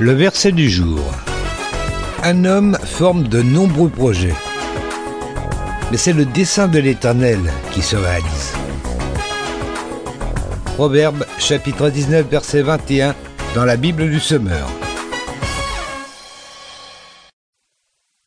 Le verset du jour. Un homme forme de nombreux projets, mais c'est le dessein de l'Éternel qui se réalise. Proverbe chapitre 19 verset 21 dans la Bible du Semeur.